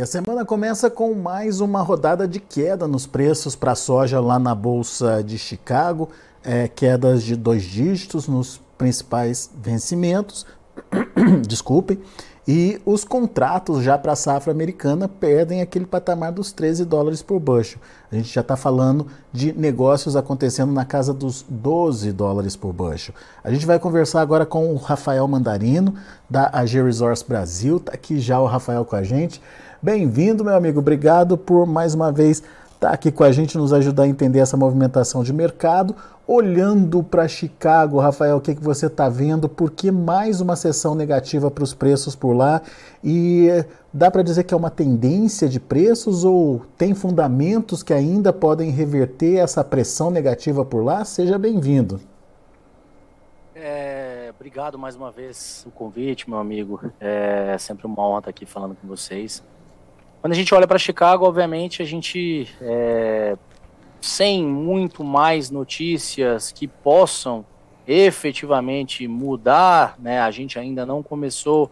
A semana começa com mais uma rodada de queda nos preços para soja lá na Bolsa de Chicago, é, quedas de dois dígitos nos principais vencimentos. Desculpem. E os contratos já para a safra americana perdem aquele patamar dos 13 dólares por bushel. A gente já está falando de negócios acontecendo na casa dos 12 dólares por bushel. A gente vai conversar agora com o Rafael Mandarino, da AG Resource Brasil. Está aqui já o Rafael com a gente. Bem-vindo, meu amigo. Obrigado por mais uma vez estar tá aqui com a gente, nos ajudar a entender essa movimentação de mercado. Olhando para Chicago, Rafael, o que, que você está vendo? Por que mais uma sessão negativa para os preços por lá? E dá para dizer que é uma tendência de preços ou tem fundamentos que ainda podem reverter essa pressão negativa por lá? Seja bem-vindo. É, obrigado mais uma vez o convite, meu amigo. É sempre uma honra estar aqui falando com vocês. Quando a gente olha para Chicago, obviamente, a gente, é, sem muito mais notícias que possam efetivamente mudar, né, a gente ainda não começou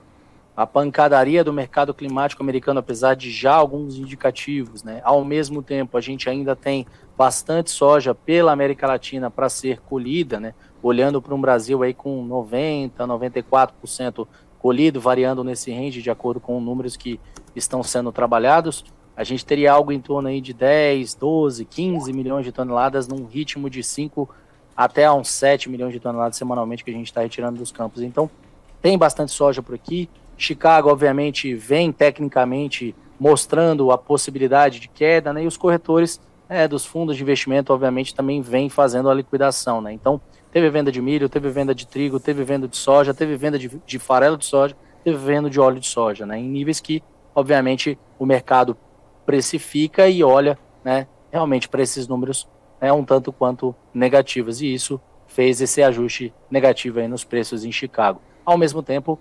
a pancadaria do mercado climático americano, apesar de já alguns indicativos. Né, ao mesmo tempo, a gente ainda tem bastante soja pela América Latina para ser colhida, né, olhando para um Brasil aí com 90%, 94% colhido, variando nesse range de acordo com números que estão sendo trabalhados, a gente teria algo em torno aí de 10, 12, 15 milhões de toneladas num ritmo de 5 até uns 7 milhões de toneladas semanalmente que a gente está retirando dos campos. Então, tem bastante soja por aqui. Chicago, obviamente, vem tecnicamente mostrando a possibilidade de queda, né? E os corretores é, dos fundos de investimento, obviamente, também vêm fazendo a liquidação, né? Então, teve venda de milho, teve venda de trigo, teve venda de soja, teve venda de, de farelo de soja, teve venda de óleo de soja, né? Em níveis que obviamente o mercado precifica e olha né, realmente para esses números né, um tanto quanto negativos. E isso fez esse ajuste negativo aí nos preços em Chicago. Ao mesmo tempo,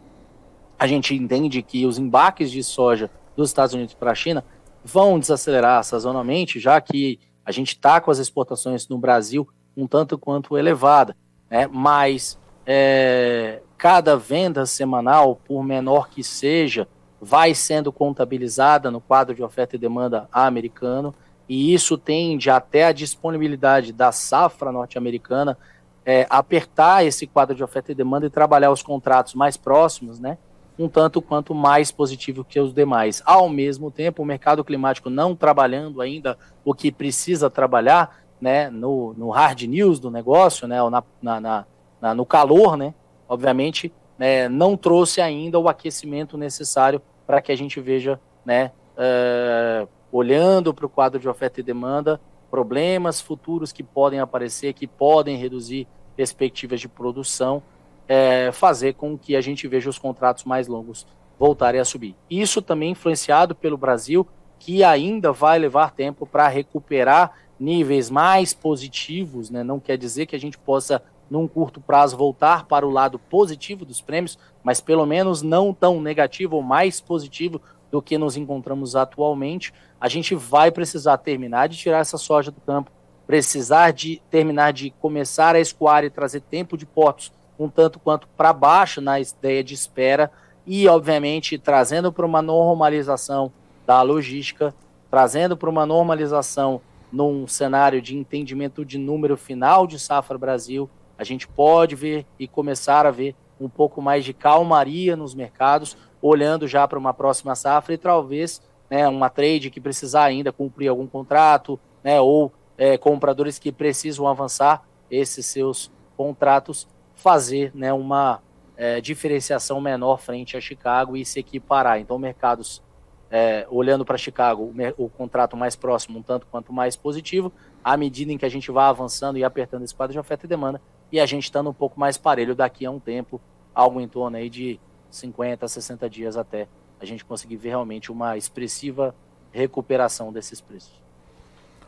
a gente entende que os embarques de soja dos Estados Unidos para a China vão desacelerar sazonalmente, já que a gente está com as exportações no Brasil um tanto quanto elevada, né? mas é, cada venda semanal, por menor que seja, vai sendo contabilizada no quadro de oferta e demanda americano, e isso tende até a disponibilidade da safra norte-americana é, apertar esse quadro de oferta e demanda e trabalhar os contratos mais próximos, né? Um tanto quanto mais positivo que os demais. Ao mesmo tempo, o mercado climático não trabalhando ainda o que precisa trabalhar, né? No, no hard news do negócio, né? Ou na, na, na no calor, né? Obviamente, né, não trouxe ainda o aquecimento necessário para que a gente veja, né, uh, olhando para o quadro de oferta e demanda, problemas futuros que podem aparecer, que podem reduzir perspectivas de produção, é, fazer com que a gente veja os contratos mais longos voltarem a subir. Isso também influenciado pelo Brasil, que ainda vai levar tempo para recuperar níveis mais positivos, né? não quer dizer que a gente possa num curto prazo, voltar para o lado positivo dos prêmios, mas pelo menos não tão negativo ou mais positivo do que nos encontramos atualmente, a gente vai precisar terminar de tirar essa soja do campo, precisar de terminar de começar a escoar e trazer tempo de portos um tanto quanto para baixo na ideia de espera e, obviamente, trazendo para uma normalização da logística, trazendo para uma normalização num cenário de entendimento de número final de safra Brasil a gente pode ver e começar a ver um pouco mais de calmaria nos mercados, olhando já para uma próxima safra e talvez né, uma trade que precisar ainda cumprir algum contrato, né, ou é, compradores que precisam avançar esses seus contratos, fazer né, uma é, diferenciação menor frente a Chicago e se equiparar. Então, mercados é, olhando para Chicago, o, o, contrato mais próximo, um tanto quanto mais positivo, à medida em que a gente vai avançando e apertando esse quadro de oferta e demanda, e a gente estando um pouco mais parelho daqui a um tempo, algo em torno aí de 50, 60 dias até a gente conseguir ver realmente uma expressiva recuperação desses preços.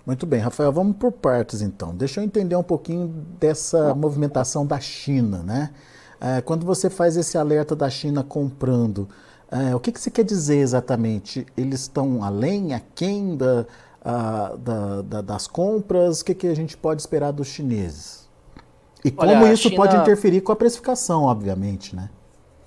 Muito bem, Rafael, vamos por partes então. Deixa eu entender um pouquinho dessa movimentação da China, né? É, quando você faz esse alerta da China comprando, é, o que, que você quer dizer exatamente? Eles estão além, aquém da, a, da, da, das compras? O que, que a gente pode esperar dos chineses? E como Olha, isso China... pode interferir com a precificação, obviamente, né?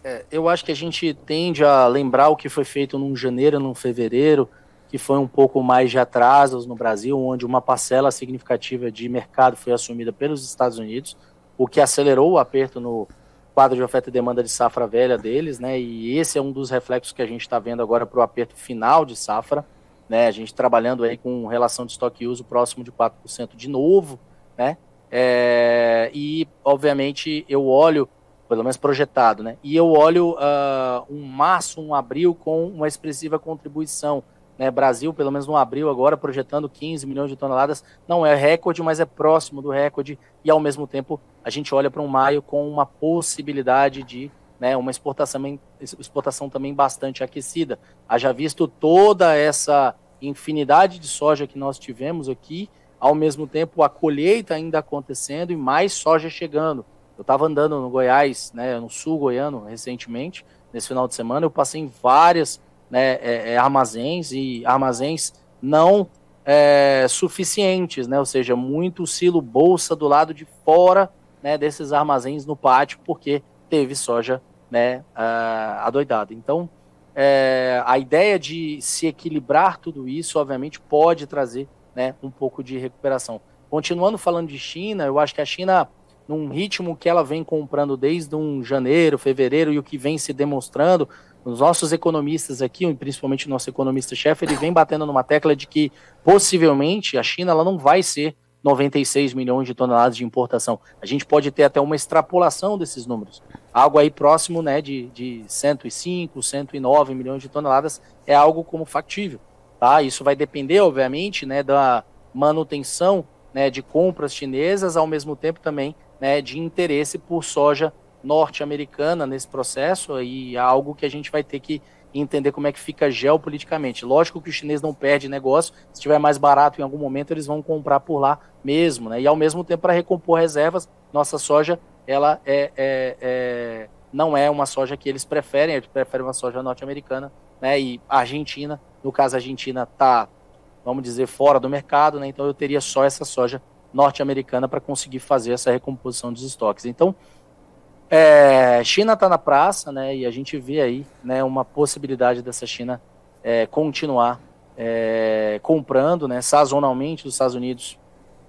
é, eu acho que a gente tende a lembrar o que foi feito num janeiro, num fevereiro, que foi um pouco mais de atrasos no Brasil, onde uma parcela significativa de mercado foi assumida pelos Estados Unidos, o que acelerou o aperto no quadro de oferta e demanda de safra velha deles, né? E esse é um dos reflexos que a gente está vendo agora para o aperto final de safra, né? A gente trabalhando aí com relação de estoque e uso próximo de 4% de novo, né? É, e, obviamente, eu olho, pelo menos projetado, né? E eu olho uh, um março, um abril com uma expressiva contribuição. Né? Brasil, pelo menos no abril agora, projetando 15 milhões de toneladas. Não é recorde, mas é próximo do recorde. E, ao mesmo tempo, a gente olha para um maio com uma possibilidade de né, uma exportação, exportação também bastante aquecida. Haja visto toda essa infinidade de soja que nós tivemos aqui ao mesmo tempo a colheita ainda acontecendo e mais soja chegando. Eu estava andando no Goiás, né, no sul goiano, recentemente, nesse final de semana, eu passei em várias né, é, é, armazéns e armazéns não é, suficientes, né, ou seja, muito silo bolsa do lado de fora né, desses armazéns no pátio, porque teve soja né, adoidada. Então, é, a ideia de se equilibrar tudo isso, obviamente, pode trazer né, um pouco de recuperação. Continuando falando de China, eu acho que a China, num ritmo que ela vem comprando desde um janeiro, fevereiro, e o que vem se demonstrando, os nossos economistas aqui, principalmente o nosso economista-chefe, ele vem batendo numa tecla de que possivelmente a China ela não vai ser 96 milhões de toneladas de importação. A gente pode ter até uma extrapolação desses números. Algo aí próximo né, de, de 105, 109 milhões de toneladas é algo como factível. Tá? Isso vai depender, obviamente, né, da manutenção né, de compras chinesas, ao mesmo tempo também né, de interesse por soja norte-americana nesse processo, e é algo que a gente vai ter que entender como é que fica geopoliticamente. Lógico que o chinês não perde negócio, se estiver mais barato em algum momento, eles vão comprar por lá mesmo, né? E ao mesmo tempo, para recompor reservas, nossa soja, ela é, é, é, não é uma soja que eles preferem, eles preferem uma soja norte-americana, né? E a Argentina no caso, a Argentina está, vamos dizer, fora do mercado, né? então eu teria só essa soja norte-americana para conseguir fazer essa recomposição dos estoques. Então, é, China está na praça, né? E a gente vê aí, né, uma possibilidade dessa China é, continuar é, comprando, né? Sazonalmente, os Estados Unidos,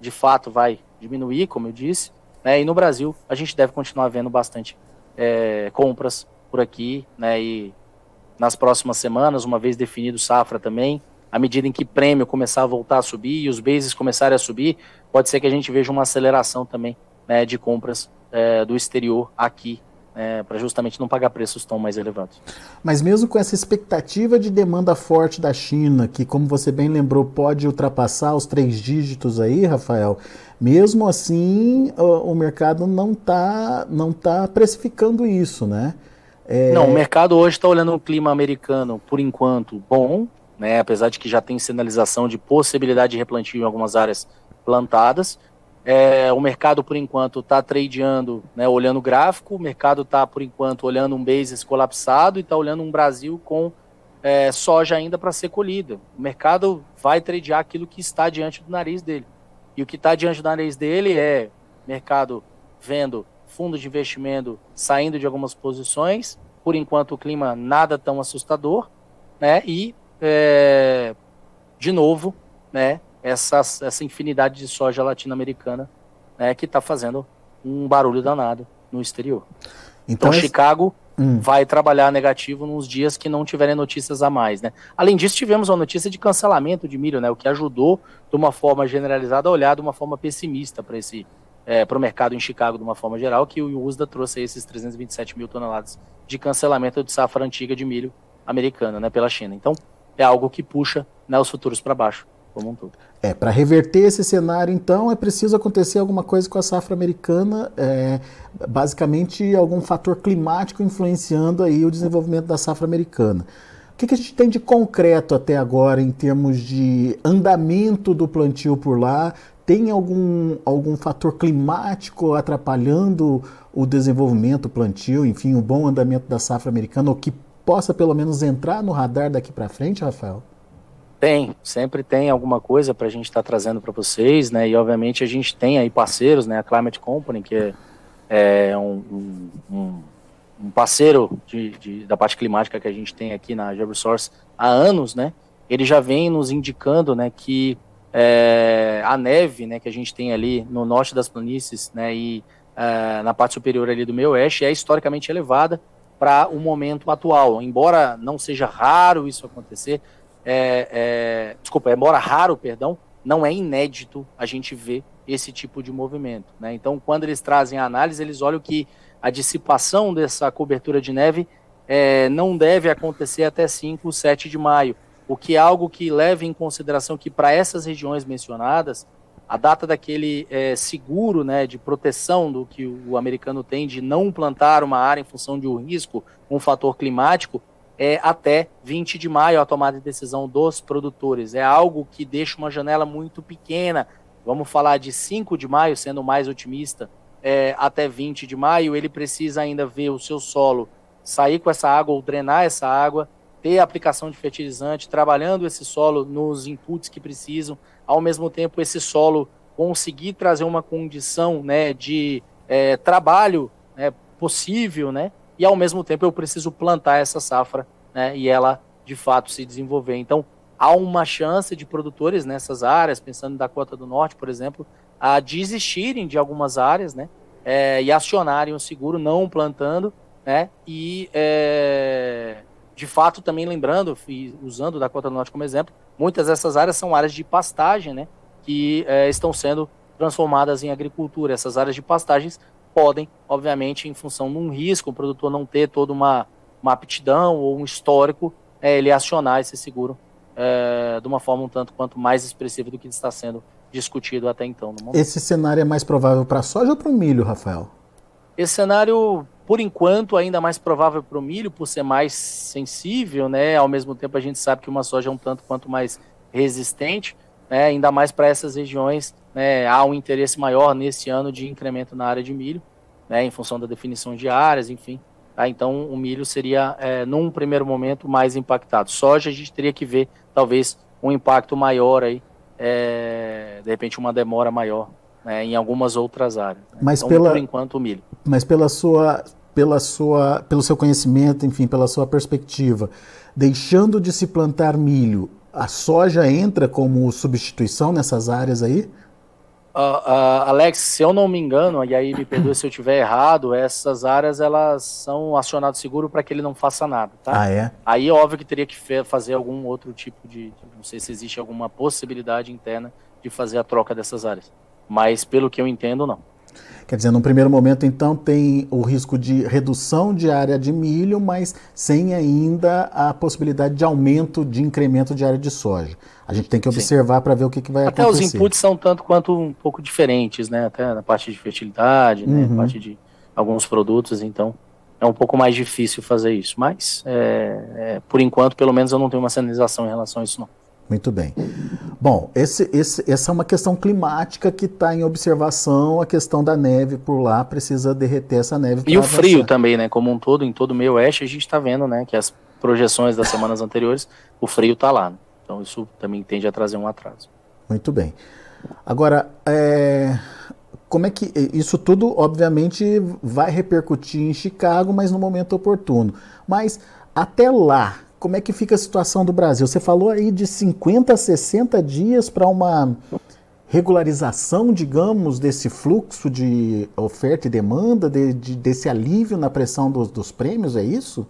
de fato, vai diminuir, como eu disse, né? E no Brasil, a gente deve continuar vendo bastante é, compras por aqui, né? E nas próximas semanas, uma vez definido safra também, à medida em que prêmio começar a voltar a subir e os bases começarem a subir, pode ser que a gente veja uma aceleração também né, de compras é, do exterior aqui é, para justamente não pagar preços tão mais elevados. Mas mesmo com essa expectativa de demanda forte da China, que como você bem lembrou, pode ultrapassar os três dígitos aí, Rafael, mesmo assim o, o mercado não está não tá precificando isso, né? É... Não, o mercado hoje está olhando o clima americano, por enquanto, bom, né? apesar de que já tem sinalização de possibilidade de replantio em algumas áreas plantadas. É, o mercado, por enquanto, está tradeando, né, olhando o gráfico, o mercado está, por enquanto, olhando um basis colapsado e está olhando um Brasil com é, soja ainda para ser colhida. O mercado vai tradear aquilo que está diante do nariz dele. E o que está diante do nariz dele é mercado vendo fundo de investimento saindo de algumas posições, por enquanto o clima nada tão assustador, né? E é, de novo, né? Essa, essa infinidade de soja latino-americana, né? Que está fazendo um barulho danado no exterior. Então, então Chicago hum. vai trabalhar negativo nos dias que não tiverem notícias a mais, né? Além disso, tivemos uma notícia de cancelamento de milho, né? O que ajudou, de uma forma generalizada, a olhar de uma forma pessimista para esse é, para o mercado em Chicago de uma forma geral, que o USDA trouxe esses 327 mil toneladas de cancelamento de safra antiga de milho americana né, pela China. Então, é algo que puxa né, os futuros para baixo, como um todo. É, para reverter esse cenário, então, é preciso acontecer alguma coisa com a safra americana, é, basicamente algum fator climático influenciando aí o desenvolvimento da safra americana. O que, que, a gente tem de concreto até agora em termos de andamento do plantio por lá? tem algum, algum fator climático atrapalhando o desenvolvimento, o plantio, enfim, o bom andamento da safra americana, ou que possa pelo menos entrar no radar daqui para frente, Rafael? Tem, sempre tem alguma coisa para a gente estar tá trazendo para vocês, né? E obviamente a gente tem aí parceiros, né? A Climate Company, que é, é um, um, um, parceiro de, de, da parte climática que a gente tem aqui na GeoResource há anos, né, ele já vem nos indicando, né, que é, a neve, né, que a gente tem ali no norte das planícies, né, e é, na parte superior ali do meio oeste é historicamente elevada para o momento atual. Embora não seja raro isso acontecer, é, é, desculpa, embora raro, perdão, não é inédito a gente ver esse tipo de movimento. Né? Então, quando eles trazem a análise, eles olham que a dissipação dessa cobertura de neve é, não deve acontecer até 5, 7 de maio, o que é algo que leva em consideração que para essas regiões mencionadas, a data daquele é, seguro né, de proteção do que o americano tem de não plantar uma área em função de um risco, um fator climático, é até 20 de maio a tomada de decisão dos produtores. É algo que deixa uma janela muito pequena. Vamos falar de 5 de maio, sendo mais otimista, é, até 20 de maio. Ele precisa ainda ver o seu solo sair com essa água ou drenar essa água, ter aplicação de fertilizante, trabalhando esse solo nos inputs que precisam, ao mesmo tempo esse solo conseguir trazer uma condição né, de é, trabalho né, possível, né, e ao mesmo tempo eu preciso plantar essa safra né, e ela de fato se desenvolver. Então há uma chance de produtores nessas áreas, pensando da Dakota do Norte, por exemplo, a desistirem de algumas áreas né, é, e acionarem o seguro não plantando né, e é, de fato também lembrando, usando da Dakota do Norte como exemplo, muitas dessas áreas são áreas de pastagem né, que é, estão sendo transformadas em agricultura. Essas áreas de pastagens podem, obviamente, em função de um risco, o produtor não ter toda uma, uma aptidão ou um histórico, é, ele acionar esse seguro é, de uma forma um tanto quanto mais expressiva do que está sendo discutido até então. Esse cenário é mais provável para a soja ou para o milho, Rafael? Esse cenário, por enquanto, ainda mais provável para o milho, por ser mais sensível, né? Ao mesmo tempo, a gente sabe que uma soja é um tanto quanto mais resistente, né? ainda mais para essas regiões né, há um interesse maior nesse ano de incremento na área de milho, né, em função da definição de áreas, enfim. Tá? Então, o milho seria, é, num primeiro momento, mais impactado. Soja, a gente teria que ver, talvez, um impacto maior aí, é, de repente, uma demora maior né, em algumas outras áreas. Né? Mas então, pela, por enquanto, o milho. Mas pela sua, pela sua, pelo seu conhecimento, enfim, pela sua perspectiva, deixando de se plantar milho, a soja entra como substituição nessas áreas aí? Uh, uh, Alex, se eu não me engano, e aí me perdoe se eu estiver errado, essas áreas elas são acionadas seguro para que ele não faça nada, tá? Ah, é? Aí óbvio que teria que fazer algum outro tipo de, não sei se existe alguma possibilidade interna de fazer a troca dessas áreas, mas pelo que eu entendo, não. Quer dizer, no primeiro momento, então, tem o risco de redução de área de milho, mas sem ainda a possibilidade de aumento, de incremento de área de soja. A gente tem que observar para ver o que, que vai Até acontecer. Até os inputs são tanto quanto um pouco diferentes, né? Até na parte de fertilidade, né? na parte de alguns produtos, então é um pouco mais difícil fazer isso. Mas, é, é, por enquanto, pelo menos eu não tenho uma sinalização em relação a isso, não. Muito bem. Bom, esse, esse, essa é uma questão climática que está em observação. A questão da neve por lá precisa derreter essa neve. E o avançar. frio também, né? Como um todo, em todo o meio oeste, a gente está vendo, né? Que as projeções das semanas anteriores, o frio está lá. Né? Então isso também tende a trazer um atraso. Muito bem. Agora, é, como é que isso tudo, obviamente, vai repercutir em Chicago, mas no momento oportuno. Mas até lá, como é que fica a situação do Brasil? Você falou aí de 50 a 60 dias para uma regularização, digamos, desse fluxo de oferta e demanda, de, de, desse alívio na pressão dos, dos prêmios, é isso?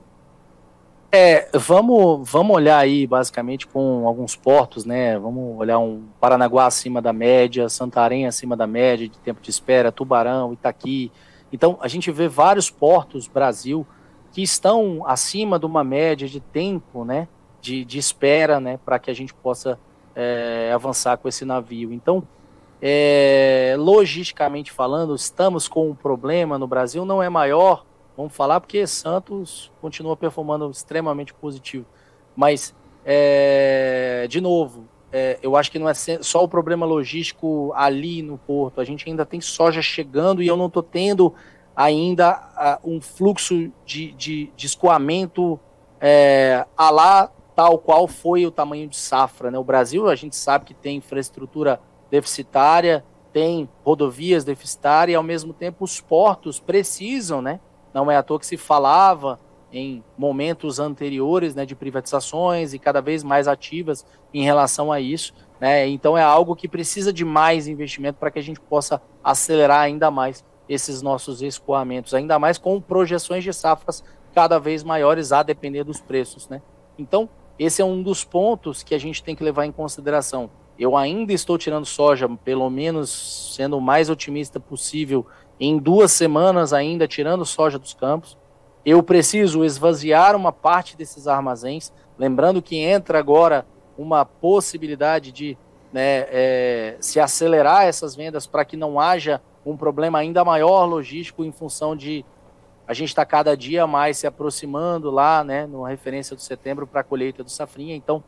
É, vamos, vamos olhar aí basicamente com alguns portos, né? Vamos olhar um Paranaguá acima da média, Santarém acima da média de tempo de espera, Tubarão, Itaqui. Então a gente vê vários portos Brasil que estão acima de uma média de tempo, né, de, de espera, né, para que a gente possa é, avançar com esse navio. Então, é, logisticamente falando, estamos com um problema no Brasil, não é maior, vamos falar, porque Santos continua performando extremamente positivo. Mas, é, de novo, é, eu acho que não é só o problema logístico ali no porto, a gente ainda tem soja chegando e eu não estou tendo ainda uh, um fluxo de, de, de escoamento é, a lá tal qual foi o tamanho de safra. Né? O Brasil, a gente sabe que tem infraestrutura deficitária, tem rodovias deficitárias, e ao mesmo tempo os portos precisam né, Não é à toa que se falava em momentos anteriores né, de privatizações e cada vez mais ativas em relação a isso. Né? Então é algo que precisa de mais investimento para que a gente possa acelerar ainda mais esses nossos escoamentos, ainda mais com projeções de safras cada vez maiores a depender dos preços. Né? Então, esse é um dos pontos que a gente tem que levar em consideração. Eu ainda estou tirando soja, pelo menos sendo o mais otimista possível, em duas semanas ainda tirando soja dos campos eu preciso esvaziar uma parte desses armazéns, lembrando que entra agora uma possibilidade de né, é, se acelerar essas vendas para que não haja um problema ainda maior logístico em função de a gente está cada dia mais se aproximando lá, né, no referência do setembro para a colheita do safrinha. Então,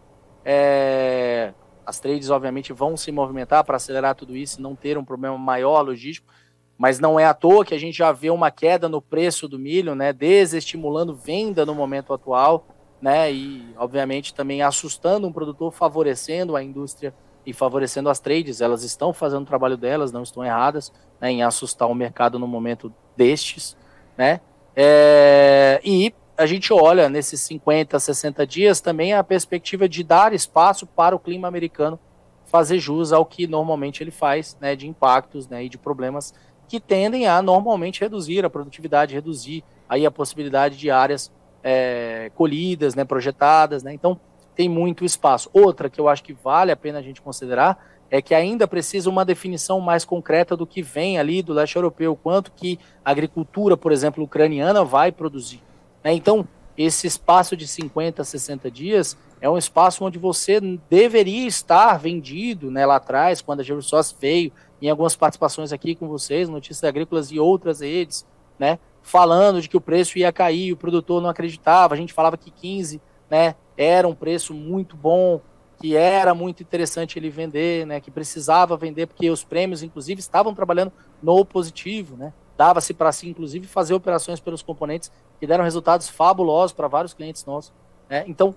é, as trades obviamente vão se movimentar para acelerar tudo isso e não ter um problema maior logístico mas não é à toa que a gente já vê uma queda no preço do milho, né, desestimulando venda no momento atual, né, e obviamente também assustando um produtor, favorecendo a indústria e favorecendo as trades. Elas estão fazendo o trabalho delas, não estão erradas né, em assustar o mercado no momento destes, né, é, e a gente olha nesses 50, 60 dias também a perspectiva de dar espaço para o clima americano fazer jus ao que normalmente ele faz, né, de impactos, né, e de problemas que tendem a normalmente reduzir a produtividade, reduzir aí a possibilidade de áreas é, colhidas, né, projetadas, né? Então tem muito espaço. Outra que eu acho que vale a pena a gente considerar é que ainda precisa uma definição mais concreta do que vem ali do leste europeu, quanto que a agricultura, por exemplo, ucraniana vai produzir. Né? Então, esse espaço de 50, 60 dias é um espaço onde você deveria estar vendido né, lá atrás, quando a Gersós veio, em algumas participações aqui com vocês, Notícias Agrícolas e outras redes, né, falando de que o preço ia cair, o produtor não acreditava, a gente falava que 15 né, era um preço muito bom, que era muito interessante ele vender, né, que precisava vender, porque os prêmios, inclusive, estavam trabalhando no positivo, né, dava-se para si, inclusive, fazer operações pelos componentes que deram resultados fabulosos para vários clientes nossos. Né? Então,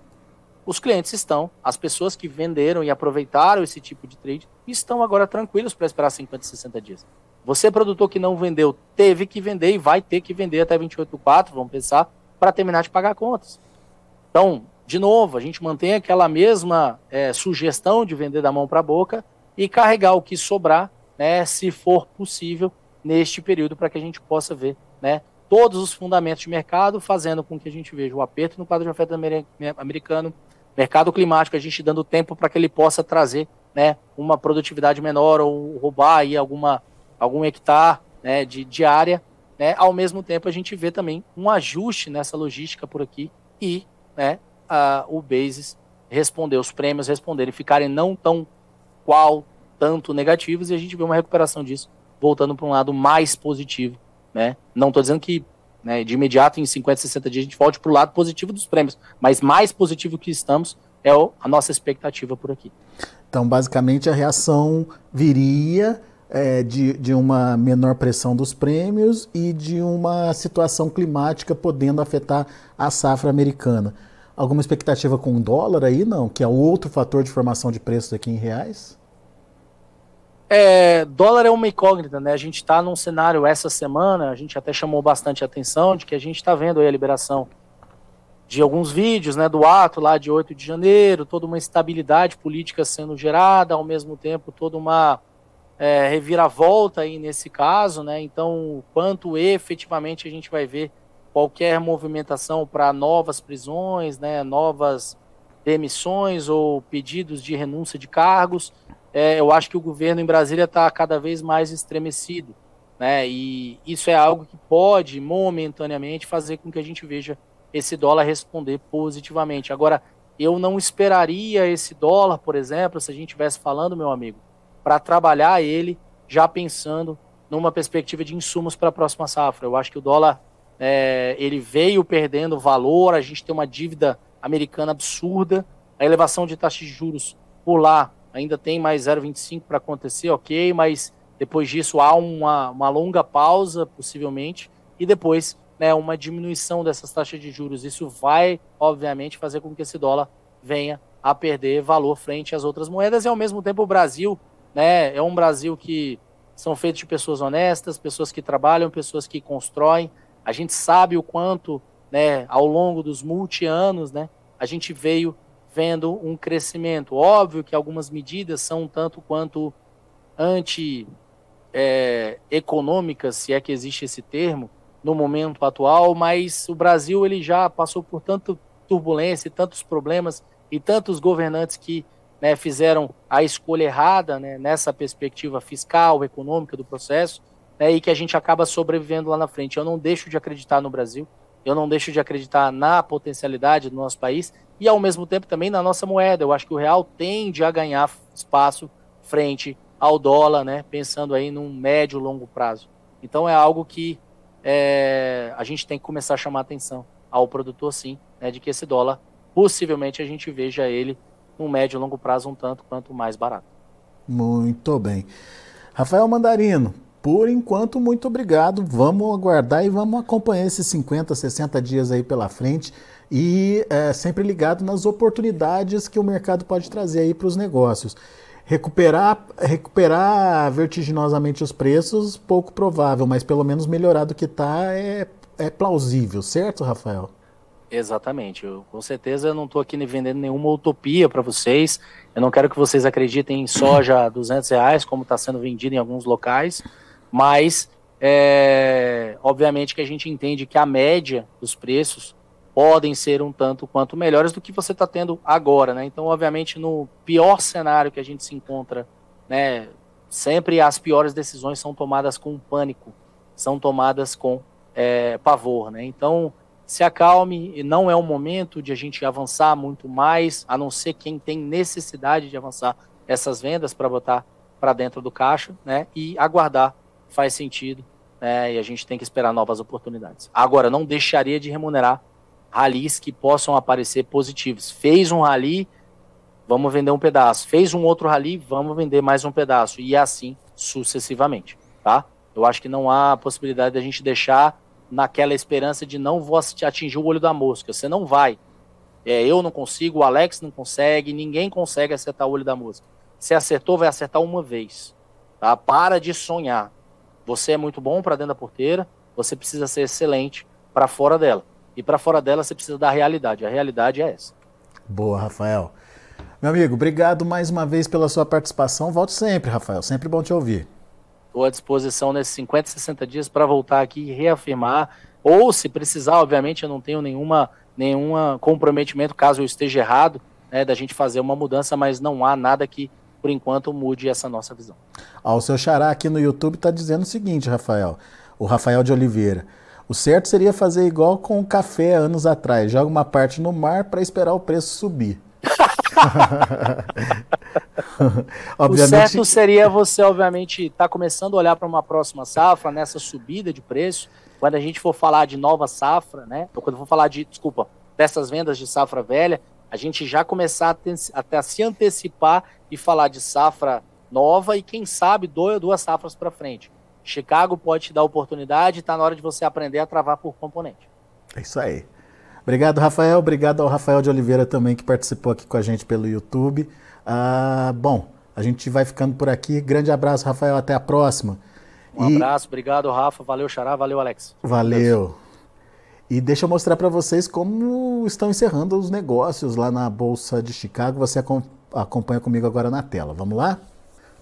os clientes estão, as pessoas que venderam e aproveitaram esse tipo de trade, estão agora tranquilos para esperar 50, 60 dias. Você, produtor que não vendeu, teve que vender e vai ter que vender até 28,4, vamos pensar, para terminar de pagar contas. Então, de novo, a gente mantém aquela mesma é, sugestão de vender da mão para a boca e carregar o que sobrar, né, se for possível, neste período, para que a gente possa ver né, todos os fundamentos de mercado, fazendo com que a gente veja o aperto no quadro de oferta americano, mercado climático, a gente dando tempo para que ele possa trazer né, uma produtividade menor ou roubar aí alguma, algum hectare né, de, de área. Né, ao mesmo tempo, a gente vê também um ajuste nessa logística por aqui e né, o Basis responder, os prêmios responderem, ficarem não tão qual tanto negativos e a gente vê uma recuperação disso voltando para um lado mais positivo. Né? Não estou dizendo que né, de imediato, em 50, 60 dias, a gente volte para o lado positivo dos prêmios. Mas mais positivo que estamos é o, a nossa expectativa por aqui. Então, basicamente, a reação viria é, de, de uma menor pressão dos prêmios e de uma situação climática podendo afetar a safra americana. Alguma expectativa com o dólar aí, não? Que é outro fator de formação de preços aqui em reais? É, dólar é uma incógnita, né? A gente está num cenário essa semana, a gente até chamou bastante atenção de que a gente está vendo a liberação de alguns vídeos, né, do ato lá de 8 de janeiro, toda uma estabilidade política sendo gerada, ao mesmo tempo toda uma é, reviravolta aí nesse caso, né? Então, quanto efetivamente a gente vai ver qualquer movimentação para novas prisões, né, novas demissões ou pedidos de renúncia de cargos, é, eu acho que o governo em Brasília está cada vez mais estremecido. Né? E isso é algo que pode, momentaneamente, fazer com que a gente veja esse dólar responder positivamente. Agora, eu não esperaria esse dólar, por exemplo, se a gente estivesse falando, meu amigo, para trabalhar ele já pensando numa perspectiva de insumos para a próxima safra. Eu acho que o dólar é, ele veio perdendo valor, a gente tem uma dívida americana absurda, a elevação de taxas de juros por lá ainda tem mais 0,25 para acontecer, ok, mas depois disso há uma, uma longa pausa, possivelmente, e depois né, uma diminuição dessas taxas de juros. Isso vai, obviamente, fazer com que esse dólar venha a perder valor frente às outras moedas, e ao mesmo tempo o Brasil né, é um Brasil que são feitos de pessoas honestas, pessoas que trabalham, pessoas que constroem, A gente sabe o quanto, né, ao longo dos multi-anos, né, a gente veio vendo um crescimento. Óbvio que algumas medidas são tanto quanto anti-econômicas, é, se é que existe esse termo, no momento atual, mas o Brasil ele já passou por tanta turbulência, tantos problemas e tantos governantes que né, fizeram a escolha errada né, nessa perspectiva fiscal, econômica do processo, né, e que a gente acaba sobrevivendo lá na frente. Eu não deixo de acreditar no Brasil, eu não deixo de acreditar na potencialidade do nosso país e, ao mesmo tempo, também na nossa moeda. Eu acho que o real tende a ganhar espaço frente ao dólar, né, pensando aí num médio longo prazo. Então, é algo que é, a gente tem que começar a chamar atenção ao produtor, sim, né, de que esse dólar, possivelmente, a gente veja ele no médio e longo prazo um tanto quanto mais barato. Muito bem. Rafael Mandarino, por enquanto, muito obrigado. Vamos aguardar e vamos acompanhar esses 50, 60 dias aí pela frente e é, sempre ligado nas oportunidades que o mercado pode trazer aí para os negócios. Recuperar, recuperar vertiginosamente os preços, pouco provável, mas pelo menos melhorar do que está é, é plausível, certo, Rafael? Exatamente. Eu, com certeza eu não estou aqui vendendo nenhuma utopia para vocês. Eu não quero que vocês acreditem em soja a 200 reais, como está sendo vendido em alguns locais. Mas, é, obviamente que a gente entende que a média dos preços podem ser um tanto quanto melhores do que você está tendo agora, né? Então, obviamente, no pior cenário que a gente se encontra, né? Sempre as piores decisões são tomadas com pânico, são tomadas com é, pavor, né? Então, se acalme, não é o momento de a gente avançar muito mais, a não ser quem tem necessidade de avançar essas vendas para botar para dentro do caixa, né? E aguardar faz sentido, né? E a gente tem que esperar novas oportunidades. Agora, não deixaria de remunerar ralis que possam aparecer positivos. Fez um rally, vamos vender um pedaço. Fez um outro rally, vamos vender mais um pedaço. E assim sucessivamente, tá? Eu acho que não há possibilidade de a gente deixar naquela esperança de não vou atingir o olho da mosca. Você não vai. É, eu não consigo, o Alex não consegue, ninguém consegue acertar o olho da mosca. Se acertou, vai acertar uma vez. Tá? Para de sonhar. Você é muito bom para dentro da porteira, você precisa ser excelente para fora dela. E para fora dela você precisa da realidade. A realidade é essa. Boa, Rafael. Meu amigo, obrigado mais uma vez pela sua participação. Volte sempre, Rafael. Sempre bom te ouvir. Estou à disposição nesses 50, 60 dias para voltar aqui e reafirmar. Ou, se precisar, obviamente, eu não tenho nenhuma, nenhuma comprometimento, caso eu esteja errado, né, da gente fazer uma mudança, mas não há nada que, por enquanto, mude essa nossa visão. Ah, o seu xará aqui no YouTube está dizendo o seguinte, Rafael, o Rafael de Oliveira. O certo seria fazer igual com o café anos atrás, joga uma parte no mar para esperar o preço subir. o certo seria você, obviamente, estar tá começando a olhar para uma próxima safra, nessa subida de preço. Quando a gente for falar de nova safra, né? Ou quando for falar de, desculpa, dessas vendas de safra velha, a gente já começar até a se antecipar e falar de safra nova e quem sabe dois, duas safras para frente. Chicago pode te dar oportunidade, está na hora de você aprender a travar por componente. É isso aí. Obrigado, Rafael. Obrigado ao Rafael de Oliveira também que participou aqui com a gente pelo YouTube. Ah, bom, a gente vai ficando por aqui. Grande abraço, Rafael. Até a próxima. Um e... abraço, obrigado, Rafa. Valeu, Xará. Valeu, Alex. Valeu. E deixa eu mostrar para vocês como estão encerrando os negócios lá na Bolsa de Chicago. Você acompanha comigo agora na tela. Vamos lá?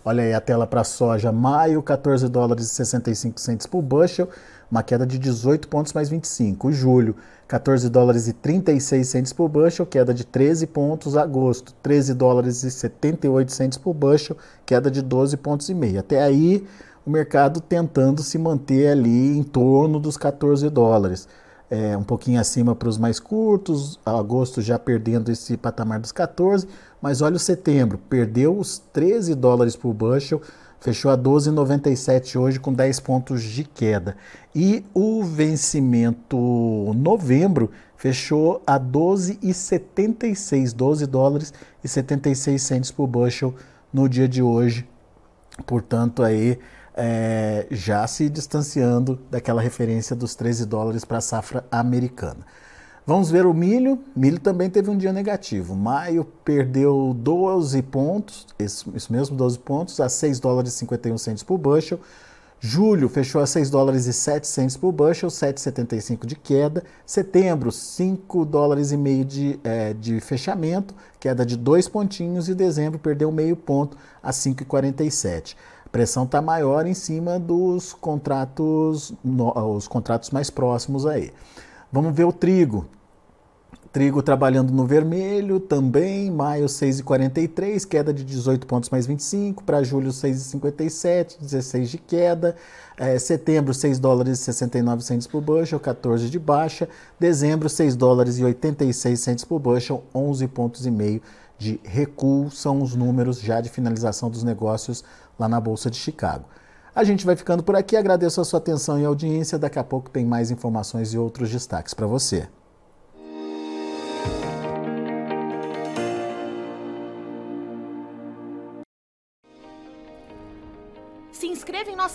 Olha aí a tela para soja, maio, 14 dólares e 65 centos por bushel, uma queda de 18 pontos mais 25. Julho, 14 dólares e 36 centos por bushel, queda de 13 pontos. Agosto, 13 dólares e 78 centos por bushel, queda de 12 pontos e meio. Até aí, o mercado tentando se manter ali em torno dos 14 dólares. É, um pouquinho acima para os mais curtos, agosto já perdendo esse patamar dos 14, mas olha o setembro, perdeu os 13 dólares por bushel, Fechou a 12,97 hoje com 10 pontos de queda. E o vencimento novembro fechou a 12,76, 12 dólares e 76 centos por bushel no dia de hoje. Portanto, aí é, já se distanciando daquela referência dos 13 dólares para a safra americana. Vamos ver o milho. Milho também teve um dia negativo. Maio perdeu 12 pontos, isso, mesmo, 12 pontos, a 6 dólares e 51 centos por bushel. Julho fechou a 6 dólares e 7 por bushel, 7,75 de queda. Setembro, 5 dólares e meio de, é, de fechamento, queda de dois pontinhos. E dezembro perdeu meio ponto a 5,47. Pressão está maior em cima dos contratos, no, os contratos mais próximos aí. Vamos ver o trigo. Trigo trabalhando no vermelho também, maio 6,43, queda de 18 pontos mais 25, para julho 6,57, 16 de queda, é, setembro 6 dólares e 69 centes por bushel, 14 de baixa, dezembro 6 dólares e 86 centes por bushel, 11 pontos e meio de recuo, são os números já de finalização dos negócios lá na Bolsa de Chicago. A gente vai ficando por aqui, agradeço a sua atenção e audiência, daqui a pouco tem mais informações e outros destaques para você.